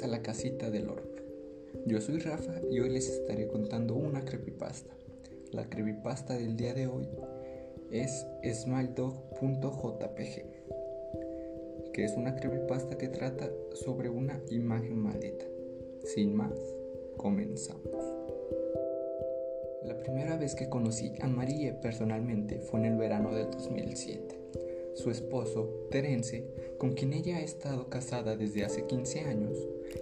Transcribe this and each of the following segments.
A la casita del Orb. Yo soy Rafa y hoy les estaré contando una creepypasta. La creepypasta del día de hoy es smiledog.jpg, que es una creepypasta que trata sobre una imagen maldita. Sin más, comenzamos. La primera vez que conocí a Marie personalmente fue en el verano del 2007 su esposo, Terence, con quien ella ha estado casada desde hace 15 años,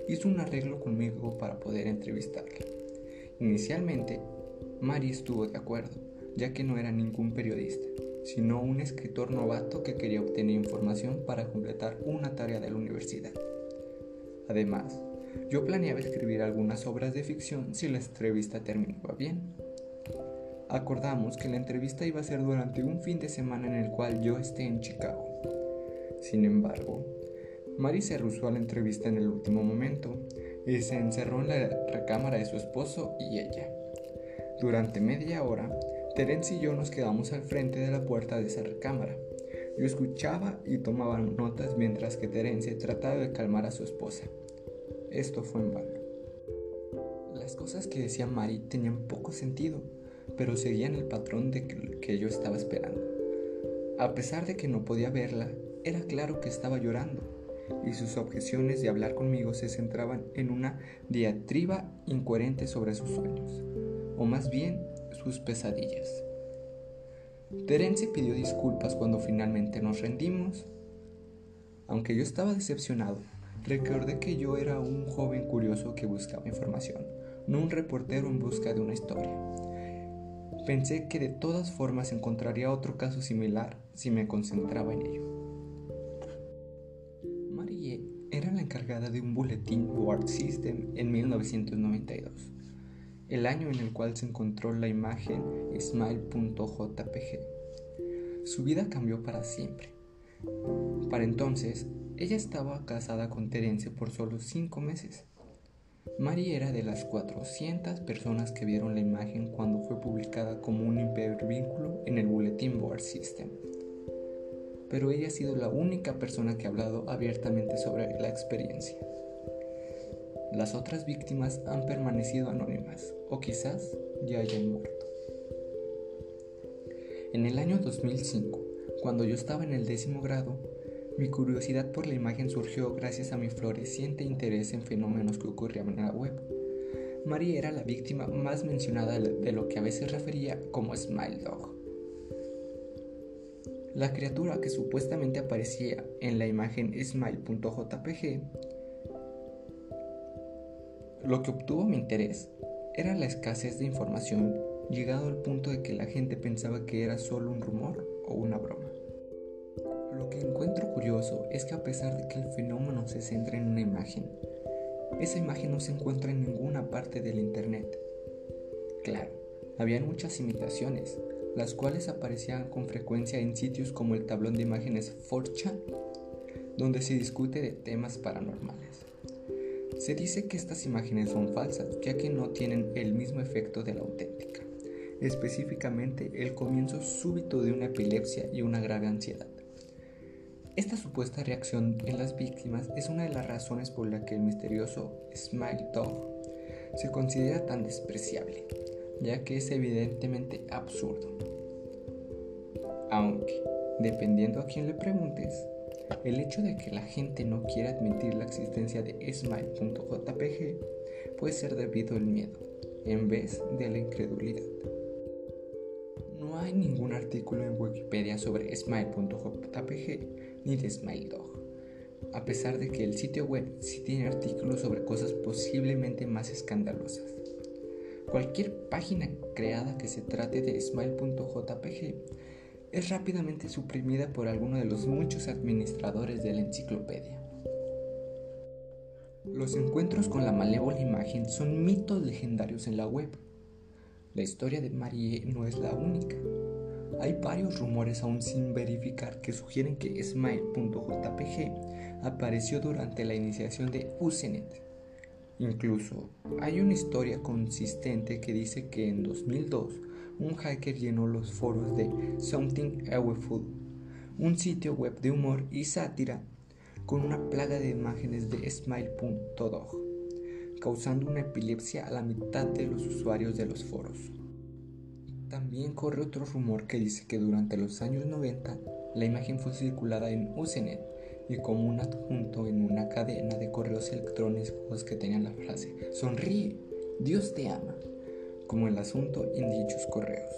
hizo un arreglo conmigo para poder entrevistarla. Inicialmente, Mari estuvo de acuerdo, ya que no era ningún periodista, sino un escritor novato que quería obtener información para completar una tarea de la universidad. Además, yo planeaba escribir algunas obras de ficción si la entrevista terminaba bien acordamos que la entrevista iba a ser durante un fin de semana en el cual yo esté en Chicago. Sin embargo, Mary se rehusó a la entrevista en el último momento y se encerró en la recámara de su esposo y ella. Durante media hora, Terence y yo nos quedamos al frente de la puerta de esa recámara. Yo escuchaba y tomaba notas mientras que Terence trataba de calmar a su esposa. Esto fue en vano. Las cosas que decía Mary tenían poco sentido pero seguían el patrón de que, yo estaba esperando. A pesar de que no podía verla, era claro que estaba llorando, y sus objeciones de hablar conmigo se centraban en una diatriba incoherente sobre sus sueños, o más bien sus pesadillas. Terence pidió disculpas cuando finalmente nos rendimos. Aunque yo estaba decepcionado, recordé que yo era un joven curioso que buscaba información, no un reportero en busca de una historia. Pensé que de todas formas encontraría otro caso similar si me concentraba en ello. Encargada de un boletín Board System en 1992, el año en el cual se encontró la imagen smile.jpg. Su vida cambió para siempre. Para entonces, ella estaba casada con Terence por solo cinco meses Mary era de las 400 personas que vieron la imagen cuando fue publicada como un hipervínculo en el Bulletin Board System. Pero ella ha sido la única persona que ha hablado abiertamente sobre la experiencia. Las otras víctimas han permanecido anónimas o quizás ya hayan muerto. En el año 2005, cuando yo estaba en el décimo grado, mi curiosidad por la imagen surgió gracias a mi floreciente interés en fenómenos que ocurrían en la web. María era la víctima más mencionada de lo que a veces refería como Smile Dog. La criatura que supuestamente aparecía en la imagen smile.jpg lo que obtuvo mi interés era la escasez de información, llegado al punto de que la gente pensaba que era solo un rumor o una broma. Lo que encuentro curioso es que a pesar de que el fenómeno se centra en una imagen, esa imagen no se encuentra en ninguna parte del Internet. Claro, habían muchas imitaciones, las cuales aparecían con frecuencia en sitios como el tablón de imágenes 4chan, donde se discute de temas paranormales. Se dice que estas imágenes son falsas, ya que no tienen el mismo efecto de la auténtica, específicamente el comienzo súbito de una epilepsia y una grave ansiedad. Esta supuesta reacción en las víctimas es una de las razones por la que el misterioso Smile Dog se considera tan despreciable, ya que es evidentemente absurdo. Aunque, dependiendo a quién le preguntes, el hecho de que la gente no quiera admitir la existencia de smile.jpg puede ser debido al miedo, en vez de la incredulidad. No hay ningún artículo en Wikipedia sobre smile.jpg ni de Smile Dog, a pesar de que el sitio web sí tiene artículos sobre cosas posiblemente más escandalosas. Cualquier página creada que se trate de smile.jpg es rápidamente suprimida por alguno de los muchos administradores de la enciclopedia. Los encuentros con la malévola imagen son mitos legendarios en la web. La historia de Marie no es la única. Hay varios rumores aún sin verificar que sugieren que Smile.jpg apareció durante la iniciación de Usenet. Incluso hay una historia consistente que dice que en 2002 un hacker llenó los foros de Something Awful, un sitio web de humor y sátira con una plaga de imágenes de Smile.dog, causando una epilepsia a la mitad de los usuarios de los foros. También corre otro rumor que dice que durante los años 90 la imagen fue circulada en Usenet y como un adjunto en una cadena de correos electrónicos que tenían la frase Sonríe, Dios te ama, como el asunto en dichos correos.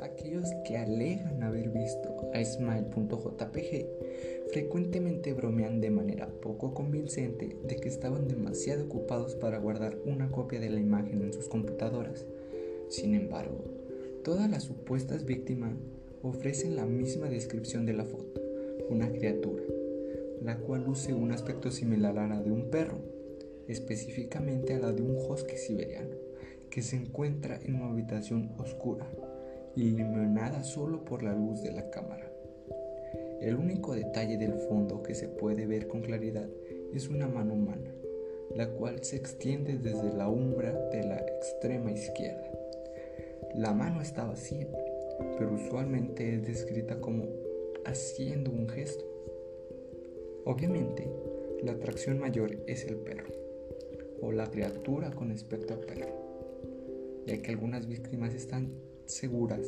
Aquellos que alegan haber visto a smile.jpg frecuentemente bromean de manera poco convincente de que estaban demasiado ocupados para guardar una copia de la imagen en sus computadoras sin embargo, todas las supuestas víctimas ofrecen la misma descripción de la foto, una criatura, la cual luce un aspecto similar a la de un perro, específicamente a la de un husky siberiano, que se encuentra en una habitación oscura, iluminada solo por la luz de la cámara. El único detalle del fondo que se puede ver con claridad es una mano humana, la cual se extiende desde la umbra de la extrema izquierda. La mano está vacía, pero usualmente es descrita como haciendo un gesto. Obviamente, la atracción mayor es el perro, o la criatura con aspecto a perro, ya que algunas víctimas están seguras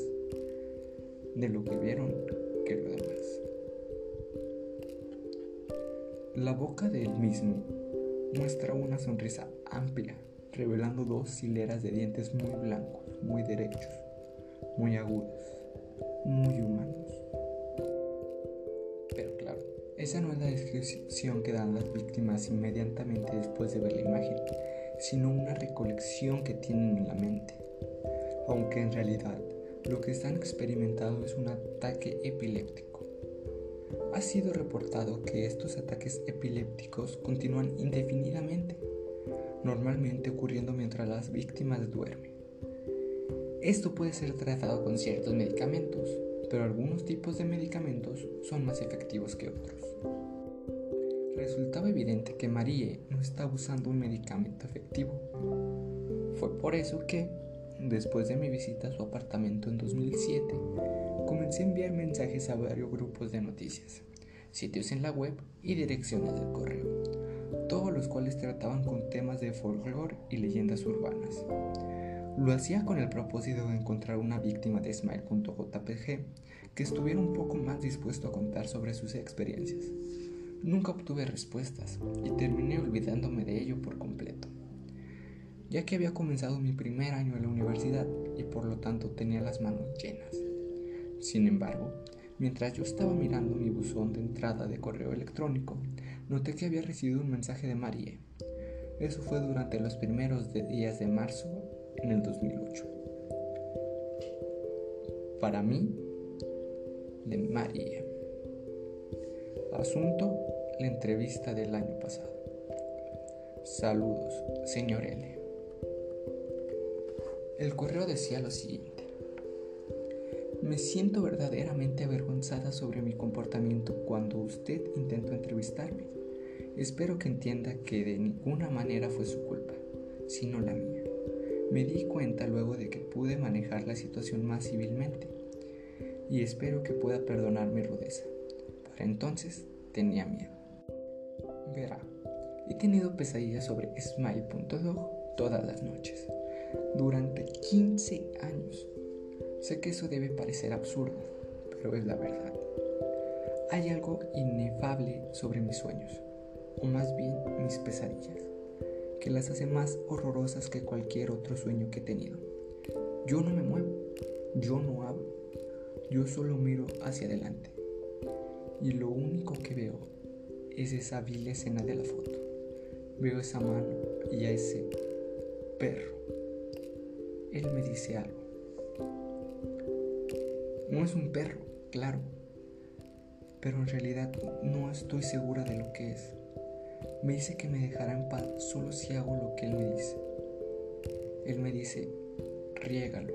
de lo que vieron que lo demás. La boca del mismo muestra una sonrisa amplia revelando dos hileras de dientes muy blancos, muy derechos, muy agudos, muy humanos. Esa no es la descripción que dan las víctimas inmediatamente después de ver la imagen, sino una recolección que tienen en la mente. Aunque en realidad lo que están experimentando es un ataque epiléptico. Ha sido reportado que estos ataques epilépticos continúan indefinidamente normalmente ocurriendo mientras las víctimas duermen. Esto puede ser tratado con ciertos medicamentos, pero algunos tipos de medicamentos son más efectivos que otros. Resultaba evidente que Marie no estaba usando un medicamento efectivo. Fue por eso que, después de mi visita a su apartamento en 2007, comencé a enviar mensajes a varios grupos de noticias, sitios en la web y direcciones de correo todos los cuales trataban con temas de folclore y leyendas urbanas. Lo hacía con el propósito de encontrar una víctima de Smile.jpg que estuviera un poco más dispuesto a contar sobre sus experiencias. Nunca obtuve respuestas y terminé olvidándome de ello por completo, ya que había comenzado mi primer año en la universidad y por lo tanto tenía las manos llenas. Sin embargo, mientras yo estaba mirando mi buzón de entrada de correo electrónico, noté que había recibido un mensaje de Marie. Eso fue durante los primeros días de marzo en el 2008. Para mí, de Marie. Asunto, la entrevista del año pasado. Saludos, señor L. El correo decía lo siguiente. Me siento verdaderamente avergonzada sobre mi comportamiento cuando usted intentó entrevistarme. Espero que entienda que de ninguna manera fue su culpa, sino la mía. Me di cuenta luego de que pude manejar la situación más civilmente y espero que pueda perdonar mi rudeza. Para entonces tenía miedo. Verá, he tenido pesadillas sobre Smile.dog todas las noches, durante 15 años. Sé que eso debe parecer absurdo, pero es la verdad. Hay algo inefable sobre mis sueños o más bien mis pesadillas, que las hace más horrorosas que cualquier otro sueño que he tenido. Yo no me muevo, yo no hablo, yo solo miro hacia adelante. Y lo único que veo es esa vil escena de la foto. Veo esa mano y a ese perro. Él me dice algo. No es un perro, claro, pero en realidad no estoy segura de lo que es. Me dice que me dejará en paz solo si hago lo que él me dice. Él me dice, riégalo.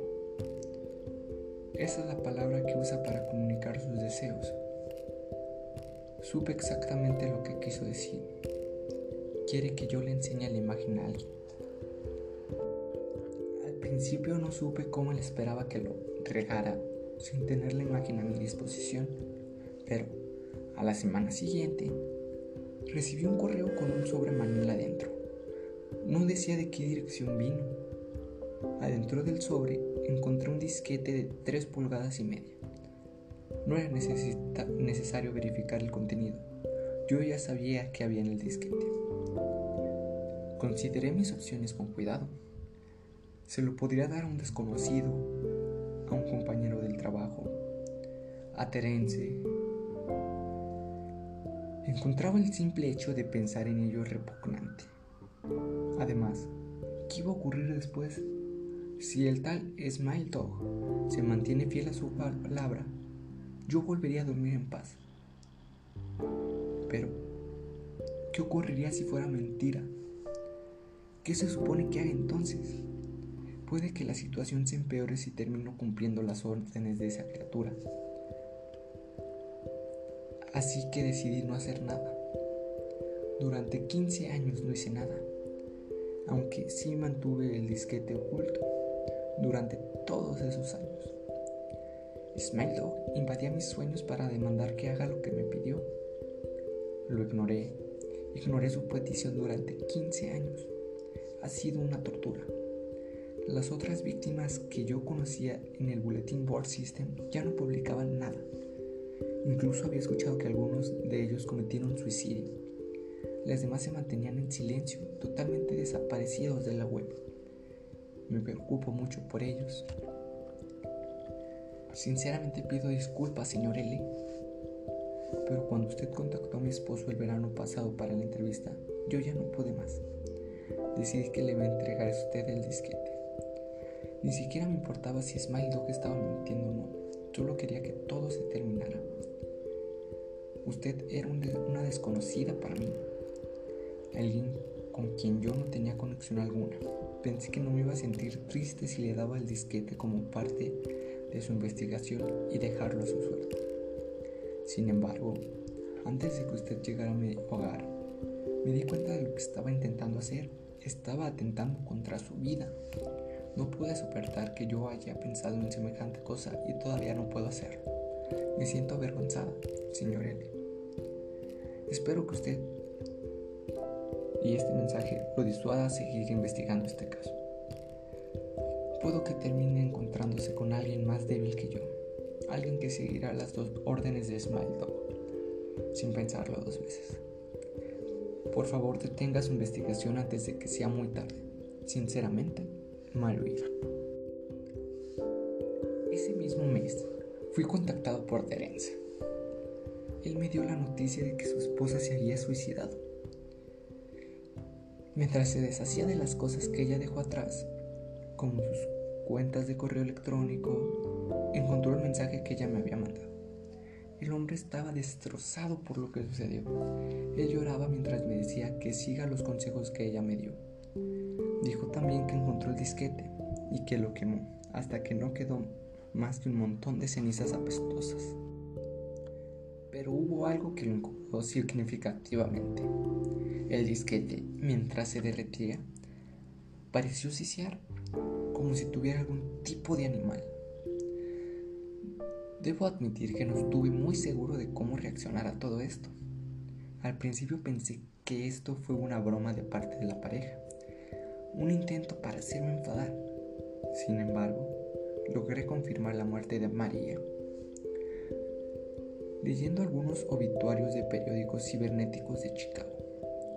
Esa es la palabra que usa para comunicar sus deseos. Supe exactamente lo que quiso decir. Quiere que yo le enseñe la imagen a alguien. Al principio no supe cómo le esperaba que lo regara sin tener la imagen a mi disposición, pero a la semana siguiente recibí un correo con un sobre manila adentro. No decía de qué dirección vino. Adentro del sobre encontré un disquete de 3 pulgadas y media. No era necesario verificar el contenido. Yo ya sabía qué había en el disquete. Consideré mis opciones con cuidado. Se lo podría dar a un desconocido, a un compañero del trabajo, a Terence. Encontraba el simple hecho de pensar en ello repugnante. Además, ¿qué iba a ocurrir después? Si el tal Smile Dog se mantiene fiel a su palabra, yo volvería a dormir en paz. Pero, ¿qué ocurriría si fuera mentira? ¿Qué se supone que haga entonces? Puede que la situación se empeore si termino cumpliendo las órdenes de esa criatura. Así que decidí no hacer nada. Durante 15 años no hice nada, aunque sí mantuve el disquete oculto durante todos esos años. Smile invadía mis sueños para demandar que haga lo que me pidió. Lo ignoré. Ignoré su petición durante 15 años. Ha sido una tortura. Las otras víctimas que yo conocía en el Bulletin Board System ya no publicaban nada. Incluso había escuchado que algunos de ellos cometieron suicidio. Las demás se mantenían en silencio, totalmente desaparecidos de la web. Me preocupo mucho por ellos. Sinceramente pido disculpas, señor L. Pero cuando usted contactó a mi esposo el verano pasado para la entrevista, yo ya no pude más. Decidí que le iba a entregar a usted el disquete. Ni siquiera me importaba si Smile Dog estaba mintiendo o no. Solo quería que todo se terminara. Usted era una desconocida para mí. Alguien con quien yo no tenía conexión alguna. Pensé que no me iba a sentir triste si le daba el disquete como parte de su investigación y dejarlo a su suerte. Sin embargo, antes de que usted llegara a mi hogar, me di cuenta de lo que estaba intentando hacer. Estaba atentando contra su vida. No pude soportar que yo haya pensado en semejante cosa y todavía no puedo hacerlo. Me siento avergonzada, señor L. Espero que usted y este mensaje lo disuada a seguir investigando este caso. Puedo que termine encontrándose con alguien más débil que yo, alguien que seguirá las dos órdenes de Smile Dog, sin pensarlo dos veces. Por favor, detenga su investigación antes de que sea muy tarde. Sinceramente, Mario. Ese mismo mes, fui contactado por Terence. Él me dio la noticia de que su esposa se había suicidado Mientras se deshacía de las cosas que ella dejó atrás, como sus cuentas de correo electrónico, encontró el mensaje que ella me había mandado. El hombre estaba destrozado por lo que sucedió. Él lloraba mientras me decía que siga los consejos que ella me dio. Dijo también que encontró el disquete y que lo quemó hasta que no quedó más que un montón de cenizas apestosas. Pero hubo algo que lo incomodó significativamente. El disquete, mientras se derretía, pareció sisear, como si tuviera algún tipo de animal. Debo admitir que no estuve muy seguro de cómo reaccionar a todo esto. Al principio pensé que esto fue una broma de parte de la pareja, un intento para hacerme enfadar. Sin embargo, logré confirmar la muerte de María. Leyendo algunos obituarios de periódicos cibernéticos de Chicago,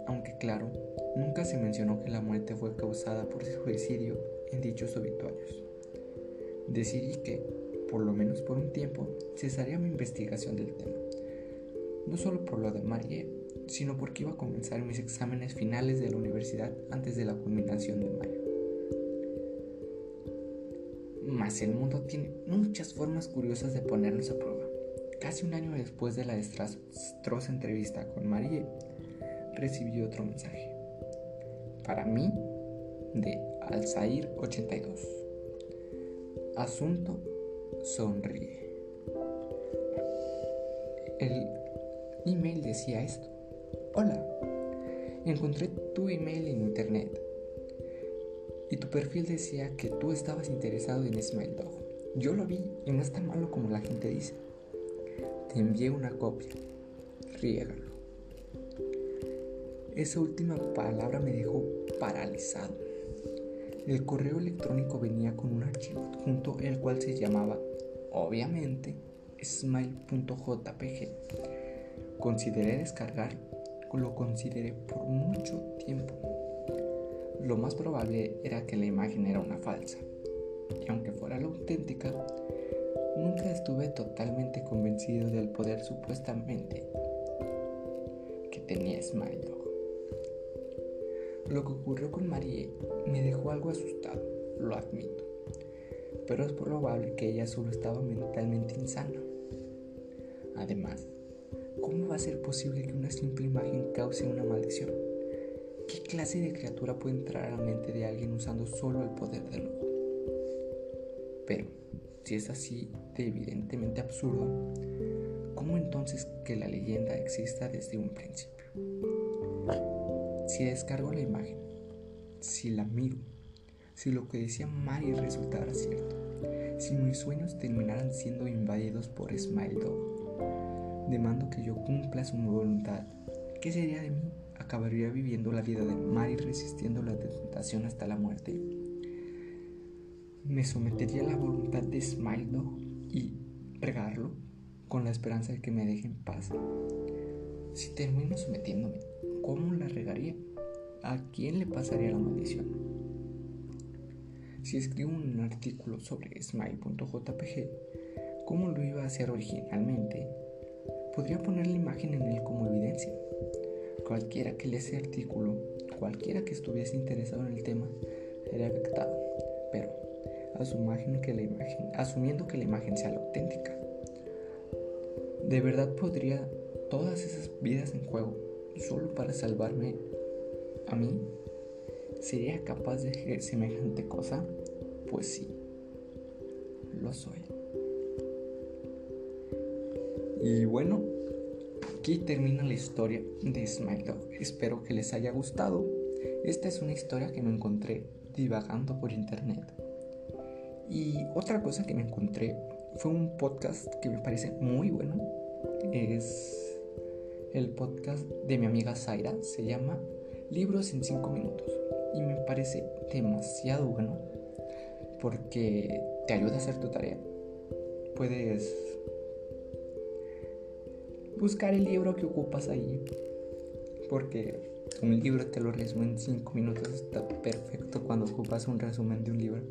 aunque claro, nunca se mencionó que la muerte fue causada por suicidio en dichos obituarios. Decidí que, por lo menos por un tiempo, cesaría mi investigación del tema, no solo por lo de Marie, sino porque iba a comenzar mis exámenes finales de la universidad antes de la culminación de mayo. Mas el mundo tiene muchas formas curiosas de ponernos a prueba. Casi un año después de la desastrosa entrevista con Marie, recibí otro mensaje. Para mí, de Alzair 82. Asunto sonríe. El email decía esto. Hola, encontré tu email en internet y tu perfil decía que tú estabas interesado en Smile Dog. Yo lo vi y no es tan malo como la gente dice. Te envié una copia. Riégalo. Esa última palabra me dejó paralizado. El correo electrónico venía con un archivo junto el cual se llamaba, obviamente, smile.jpg. Consideré descargar, lo consideré por mucho tiempo. Lo más probable era que la imagen era una falsa, y aunque fuera la auténtica, nunca estuve totalmente convencido del poder supuestamente que tenía Smile. Lo que ocurrió con Marie me dejó algo asustado, lo admito, pero es probable que ella solo estaba mentalmente insana. Además, ¿cómo va a ser posible que una simple imagen cause una maldición? ¿Qué clase de criatura puede entrar a la mente de alguien usando solo el poder del ojo? Pero, si es así de evidentemente absurdo, ¿cómo entonces que la leyenda exista desde un principio? Si descargo la imagen, si la miro, si lo que decía Mari resultara cierto, si mis sueños terminaran siendo invadidos por Smile Dog, demando que yo cumpla su voluntad, ¿qué sería de mí? ¿Acabaría viviendo la vida de Mari resistiendo la tentación hasta la muerte? me sometería a la voluntad de Smile y regarlo con la esperanza de que me deje en paz. Si termino sometiéndome, ¿cómo la regaría? ¿A quién le pasaría la maldición? Si escribo un artículo sobre smile.jpg, ¿cómo lo iba a hacer originalmente? Podría poner la imagen en él como evidencia. Cualquiera que lea ese artículo, cualquiera que estuviese interesado en el tema, sería afectado. Pero que la imagen, asumiendo que la imagen sea la auténtica. ¿De verdad podría todas esas vidas en juego solo para salvarme a mí? ¿Sería capaz de hacer semejante cosa? Pues sí, lo soy. Y bueno, aquí termina la historia de Dog. Espero que les haya gustado. Esta es una historia que me encontré divagando por internet. Y otra cosa que me encontré fue un podcast que me parece muy bueno. Es el podcast de mi amiga Zaira. Se llama Libros en 5 minutos. Y me parece demasiado bueno porque te ayuda a hacer tu tarea. Puedes buscar el libro que ocupas ahí. Porque un libro te lo resume en 5 minutos. Está perfecto cuando ocupas un resumen de un libro.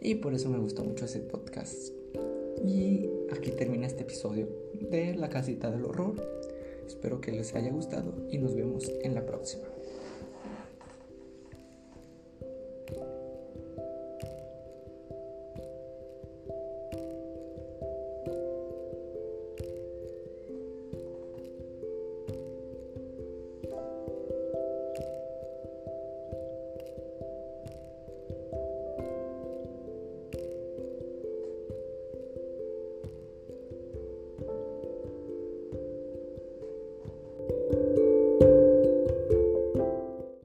Y por eso me gustó mucho ese podcast. Y aquí termina este episodio de La Casita del Horror. Espero que les haya gustado y nos vemos en la próxima.